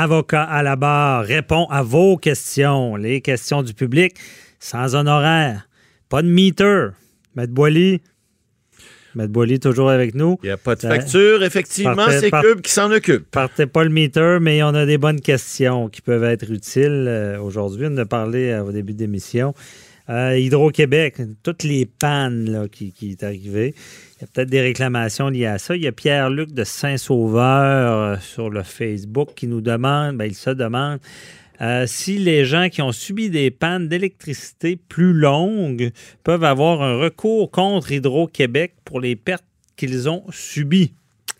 avocat à la barre, répond à vos questions, les questions du public, sans honoraire, pas de meter. Maître Boily, Maître Boily toujours avec nous. Il n'y a pas de facture, effectivement, c'est Cube qui s'en occupe. Partez pas le meter, mais on a des bonnes questions qui peuvent être utiles euh, aujourd'hui. On a parlé euh, au début de l'émission. Euh, Hydro-Québec, toutes les pannes qui, qui est arrivé. Il y a peut-être des réclamations liées à ça. Il y a Pierre-Luc de Saint-Sauveur euh, sur le Facebook qui nous demande, ben, il se demande euh, si les gens qui ont subi des pannes d'électricité plus longues peuvent avoir un recours contre Hydro-Québec pour les pertes qu'ils ont subies.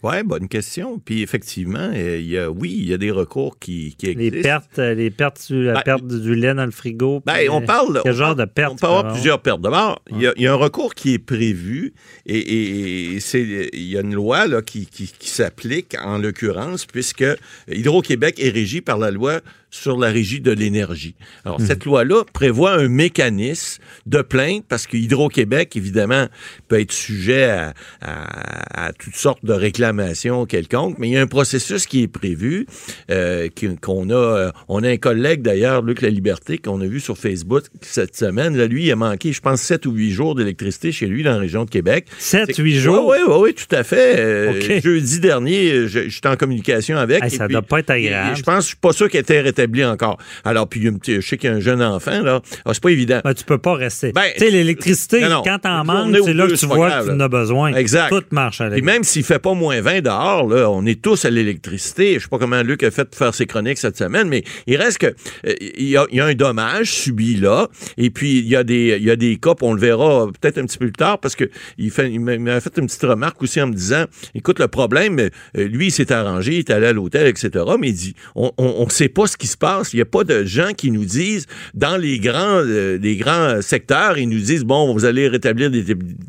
Oui, bonne question. Puis effectivement, euh, il y a, oui, il y a des recours qui, qui Les existent. pertes, euh, les pertes, du- la Ben, perte du lait dans le frigo. Ben, on euh, parle. Quel on genre de pertes? On peut avoir pardon? plusieurs pertes. D'abord, il y, a- il y a un recours qui est prévu et, et- et c'est, il y a une loi là, qui, qui- qui s'applique en l'occurrence puisque Hydro-Québec est régi par la loi sur la régie de l'énergie. Alors, cette loi-là prévoit un mécanisme de plainte parce que Hydro-Québec, évidemment, peut être sujet à, à- à toutes sortes de réclamations quelconques, mais il y a un processus qui est prévu, euh, qu'on a, euh, on a un collègue d'ailleurs, Luc La Liberté, qu'on a vu sur Facebook cette semaine. Là, lui, il a manqué, je pense, 7 ou 8 jours d'électricité chez lui dans la région de Québec. 7, C'est- 8 jours? Oui, oui, oui, tout à fait. Euh. Jeudi dernier, je- j'étais en communication avec. Hey, ça puis- doit pas être et- agréable. et Je pense, je suis pas sûr qu'elle était encore. Alors, puis, je sais qu'il y a un jeune enfant, là. Ah, c'est pas évident. Ben, tu peux pas rester. Ben, tu sais, l'électricité, quand t'en manques, c'est là que tu vois grave, que tu en as besoin. Exact. Tout marche avec. Puis même s'il fait pas moins 20 dehors, là, on est tous à l'électricité. Je sais pas comment Luc a fait pour faire ses chroniques cette semaine, mais il reste que euh, il y, a, il y a un dommage subi là. Et puis il y a des il y a des cas, on le verra peut-être un petit peu plus tard, parce que il fait il m'a- il m'a fait une petite remarque aussi en me disant, écoute le problème, euh, lui il s'est arrangé, il est allé à l'hôtel, etc. Mais il dit, on, on, on sait pas ce qui se passe. Il y a pas de gens qui nous disent dans les grands euh, les grands secteurs, ils nous disent bon, vous allez rétablir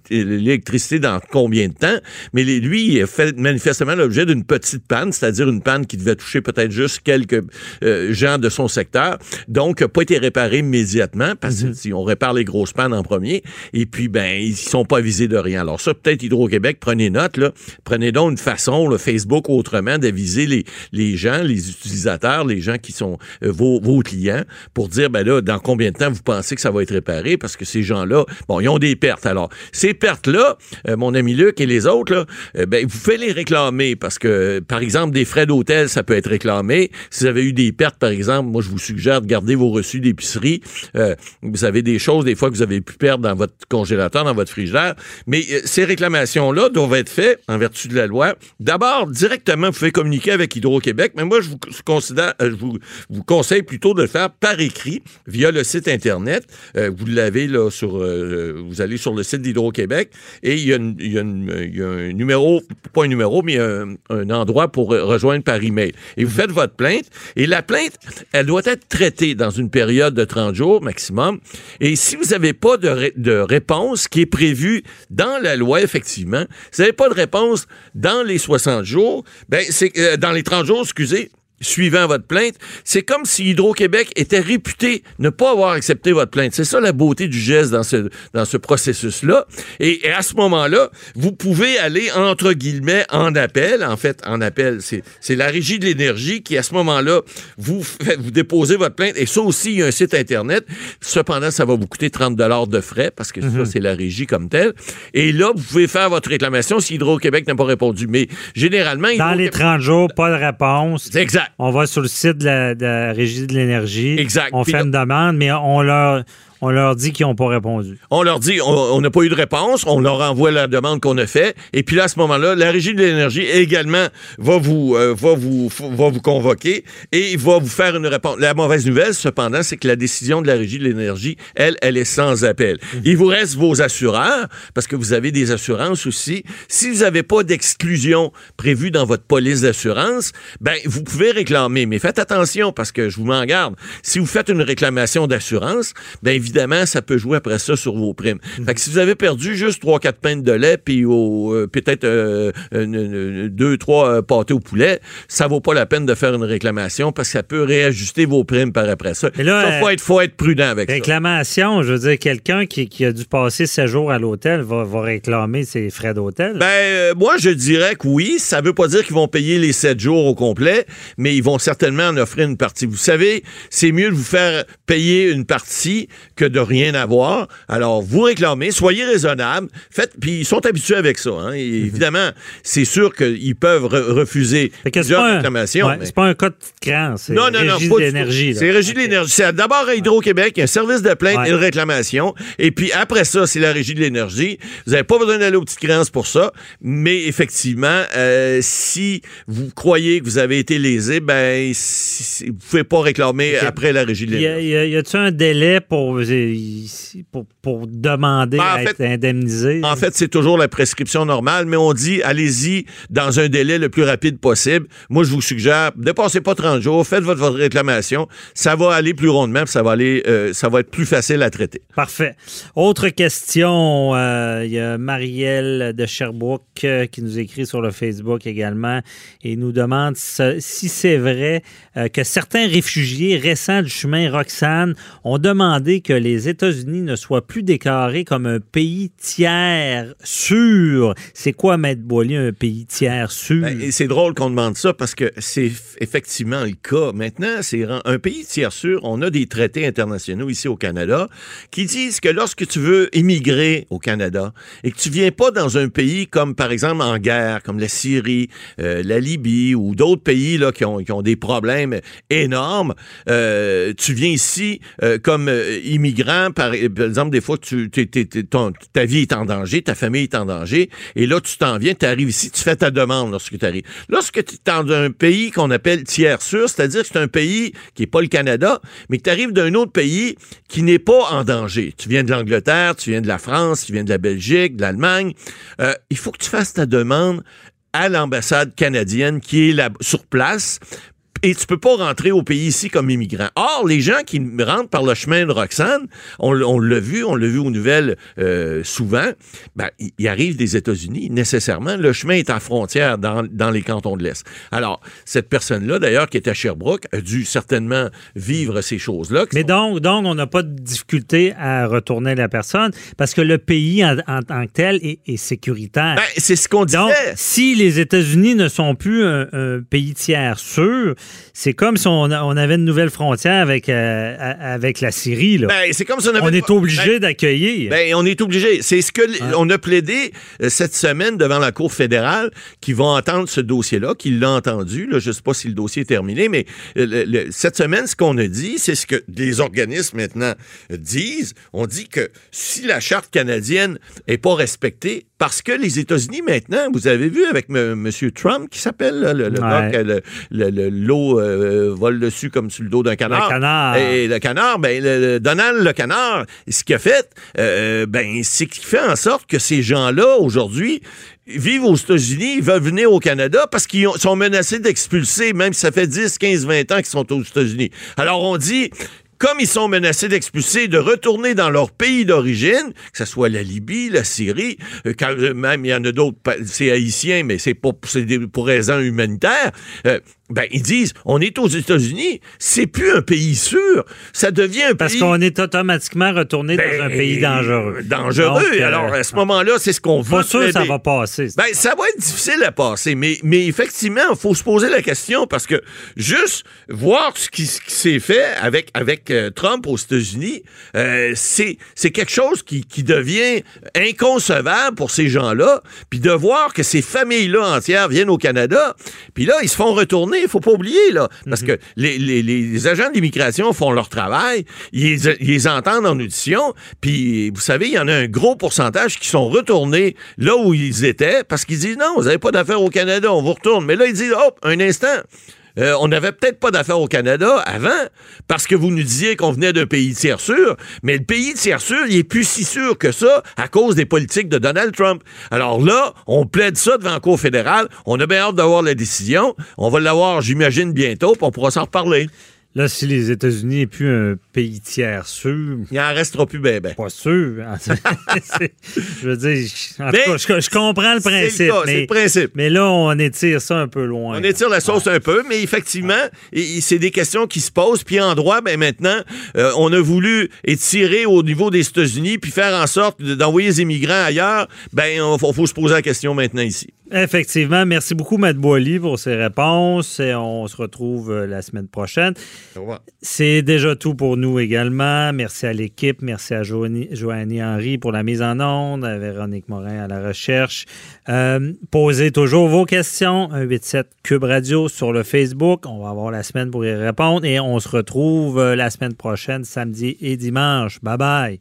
l'électricité dans combien de temps? Mais les- lui, il a fait manifestement l'objet d'une petite panne, c'est-à-dire une panne qui devait toucher peut-être juste quelques euh, gens de son secteur. Donc, n'a pas été réparé immédiatement parce que si on répare les grosses pannes en premier, et puis, ben, ils sont pas visés de rien. Alors ça, peut-être Hydro-Québec, prenez note, là. Prenez donc une façon, le Facebook autrement, d'aviser les, les gens, les utilisateurs, les gens qui sont euh, vos, clients pour dire, ben là, dans combien de temps vous pensez que ça va être réparé? Parce que ces gens-là, bon, ils ont des pertes. Alors, ces pertes-là, euh, mon ami Luc et les autres, là, euh, ben, vous faites les réclamer parce que, par exemple, des frais d'hôtel, ça peut être réclamé. Si vous avez eu des pertes, par exemple, moi, je vous suggère de garder vos reçus d'épicerie. Vous avez des choses, des fois, que vous avez pu perdre dans votre congélateur, dans votre frigidaire. Mais ces réclamations-là doivent être faites en vertu de la loi. D'abord, directement, vous pouvez communiquer avec Hydro-Québec, mais moi, je vous considère, je vous, vous conseille plutôt de le faire par écrit via le site Internet. Euh, vous l'avez là sur, euh, vous allez sur le site d'Hydro-Québec et il y, a un numéro, pas un numéro, mais un, endroit pour euh, rejoindre par email. Et vous faites votre plainte et la plainte, elle doit être traitée dans une période de 30 jours maximum. Et si vous n'avez pas de, ré- de réponse qui est prévue dans la loi, effectivement, si vous n'avez pas de réponse dans les 60 jours, ben c'est euh, dans les 30 jours, excusez, suivant votre plainte, c'est comme si Hydro-Québec était réputé ne pas avoir accepté votre plainte. C'est ça la beauté du geste dans ce, dans ce processus-là. Et, et à ce moment-là, vous pouvez aller, entre guillemets, en appel. En fait, en appel, c'est c'est la régie de l'énergie qui, à ce moment-là, vous, fait- vous déposez votre plainte. Et ça aussi, il y a un site Internet. Cependant, ça va vous coûter 30 de frais parce que ça, c'est la régie comme telle. Et là, vous pouvez faire votre réclamation si Hydro-Québec n'a pas répondu. Mais généralement... Dans les Hydro-Québec- 30 jours, pas de réponse. C'est exact. On va sur le site de la, de la Régie de l'énergie. Exact. On Puis fait là- une demande, mais on leur, on leur dit qu'ils n'ont pas répondu. On leur dit, on n'a pas eu de réponse, on leur envoie la demande qu'on a fait, et puis là, à ce moment-là, la Régie de l'énergie également va vous, euh, va vous, va vous convoquer et va vous faire une réponse. La mauvaise nouvelle, cependant, c'est que la décision de la Régie de l'énergie, elle, elle est sans appel. Il vous reste vos assureurs, parce que vous avez des assurances aussi. Si vous n'avez pas d'exclusion prévue dans votre police d'assurance, ben, vous pouvez réclamer, mais faites attention, parce que je vous m'en garde. Si vous faites une réclamation d'assurance, ben, évidemment, évidemment, ça peut jouer après ça sur vos primes. Fait que si vous avez perdu juste 3-4 pintes de lait, puis euh, peut-être euh, deux, trois pâtés au poulet, ça vaut pas la peine de faire une réclamation parce que ça peut réajuster vos primes par après ça. Il faut, être, faut être prudent avec ça. Réclamation, je veux dire, quelqu'un qui, a dû passer 7 jours à l'hôtel va, réclamer ses frais d'hôtel? Ben, moi, je dirais que oui. Ça veut pas dire qu'ils vont payer les 7 jours au complet, mais ils vont certainement en offrir une partie. Vous savez, c'est mieux de vous faire payer une partie que de rien avoir. Alors, vous réclamez, soyez raisonnable, faites, puis ils sont habitués avec ça. Hein. évidemment, c'est sûr qu'ils peuvent refuser plusieurs réclamations. C'est pas un cas de cran, c'est non, non, non, l'énergie. C'est régie de l'énergie. C'est d'abord à Hydro-Québec, un service de plainte et de réclamation. Et puis après ça, c'est la régie de l'énergie. Vous n'avez pas besoin d'aller aux petites créances pour ça. Mais effectivement, euh, si vous croyez que vous avez été lésé, ben, si, vous pouvez pas réclamer après la régie de l'énergie. Y a-t-il un délai pour, pour, pour demander ben, à être indemnisé? En fait, c'est toujours la prescription normale, mais on dit allez-y dans un délai le plus rapide possible. Moi, je vous suggère, dépassez pas 30 jours, faites votre, votre réclamation. Ça va aller plus rondement, ça va aller, euh, ça va être plus facile à traiter. Parfait. Autre question, euh, il y a Marielle de Sherbrooke euh, qui nous écrit sur le Facebook également et nous demande si c'est vrai que certains réfugiés récents du chemin Roxane ont demandé que les États-Unis ne soient plus déclarés comme un pays tiers sûr. C'est quoi, Maître Boily, un pays tiers sûr? Ben, c'est drôle qu'on demande ça parce que c'est effectivement le cas. Maintenant, c'est un pays tiers sûr. On a des traités internationaux ici au Canada qui disent que lorsque tu veux immigrer au Canada et que tu viens pas dans un pays comme, par exemple, en guerre, comme la Syrie, euh, la Libye ou d'autres pays là, qui, ont, des problèmes énormes, euh, tu viens ici euh, comme immigrant, par, exemple, des fois, tu, ta vie est en danger, ta famille est en danger, et là, tu t'en viens, tu arrives ici, tu fais ta demande lorsque tu arrives. Lorsque tu es dans un pays qu'on appelle tiers sûr, c'est-à-dire que c'est un pays qui n'est pas le Canada, mais que tu arrives d'un autre pays qui n'est pas en danger. Tu viens de l'Angleterre, tu viens de la France, tu viens de la Belgique, de l'Allemagne. Euh, il faut que tu fasses ta demande à l'ambassade canadienne qui est là, sur place et tu peux pas rentrer au pays ici comme immigrant. Or, les gens qui rentrent par le chemin de Roxane, on, l'a vu, on l'a vu aux nouvelles euh, souvent, ben, ils arrivent des États-Unis nécessairement. Le chemin est à frontière dans, dans les cantons de l'Est. Alors, cette personne-là, d'ailleurs, qui est à Sherbrooke, a dû certainement vivre ces choses-là. Mais donc, donc, on n'a pas de difficulté à retourner la personne parce que le pays en, tant que tel est, sécuritaire. Ben, c'est ce qu'on disait. Donc, si les États-Unis ne sont plus un, un pays tiers sûr, c'est comme si on, avait une nouvelle frontière avec, euh, avec la Syrie. Là. Ben, c'est comme si on, est obligé ben, d'accueillir. Ben, on est obligé. C'est ce que on a plaidé euh, cette semaine devant la Cour fédérale qui vont entendre ce dossier-là, qui l'a entendu. Là, je ne sais pas si le dossier est terminé, mais euh, cette semaine, ce qu'on a dit, c'est ce que les organismes maintenant disent. On dit que si la charte canadienne n'est pas respectée, parce que les États-Unis maintenant, vous avez vu avec M. Trump, qui s'appelle le, le, le, l'eau euh, vole dessus comme sur le dos d'un canard. Le canard. Et le canard, ben, Donald le canard, ce qu'il a fait, euh, ben, c'est qu'il fait en sorte que ces gens-là, aujourd'hui, vivent aux États-Unis, ils veulent venir au Canada parce qu'ils sont menacés d'expulser, même si ça fait 10, 15, 20 ans qu'ils sont aux États-Unis. Alors on dit, comme ils sont menacés d'expulser, de retourner dans leur pays d'origine, que ce soit la Libye, la Syrie, euh, euh, même il y en a d'autres, c'est haïtien, mais c'est pour, pour raisons humanitaires, euh, ben, ils disent, on est aux États-Unis, c'est plus un pays sûr, ça devient un Parce pays... Parce qu'on est automatiquement retourné dans un ben, pays dangereux. Dangereux. Alors, à ce moment-là, c'est ce qu'on veut. Pas sûr que ça va passer. Ben, ça va être difficile à passer, mais, mais effectivement, il faut se poser la question parce que juste voir ce qui, s'est fait avec, avec euh, Trump aux États-Unis, euh, c'est quelque chose qui, qui devient inconcevable pour ces gens-là, puis de voir que ces familles-là entières viennent au Canada, puis là, ils se font retourner il faut pas oublier, là. Parce mhm. que les, agents d'immigration font leur travail, ils, les entendent en audition, puis vous savez, il y en a un gros pourcentage qui sont retournés là où ils étaient parce qu'ils disent non, vous n'avez pas d'affaires au Canada, on vous retourne. Mais là, ils disent, hop, un instant. Euh, on n'avait peut-être pas d'affaires au Canada avant parce que vous nous disiez qu'on venait d'un pays tiers sûr, mais le pays tiers sûr, il est plus si sûr que ça à cause des politiques de Donald Trump. Alors là, on plaide ça devant la Cour fédérale. On a bien hâte d'avoir la décision. On va l'avoir, j'imagine, bientôt, puis on pourra s'en reparler. Là, si les États-Unis n'est plus un pays tiers sûr. Il n'en restera plus ben, ben. Pas sûr. je veux dire, en tout cas, je, je, comprends le principe. C'est le, principe. Mais là, on étire ça un peu loin. On étire la sauce un peu, mais effectivement, c'est des questions qui se posent. Puis en droit, ben maintenant, euh, on a voulu étirer au niveau des États-Unis puis faire en sorte d'envoyer les immigrants ailleurs. Ben, il faut, faut se poser la question maintenant ici. Effectivement. Merci beaucoup, Matt Boily, pour ces réponses. Et on se retrouve euh, la semaine prochaine. C'est déjà tout pour nous également. Merci à l'équipe. Merci à Joanie, Henry pour la mise en onde, à Véronique Morin à la recherche. Euh, posez toujours vos questions. 187 Cube Radio sur le Facebook. On va avoir la semaine pour y répondre. Et on se retrouve euh, la semaine prochaine, samedi et dimanche. Bye bye.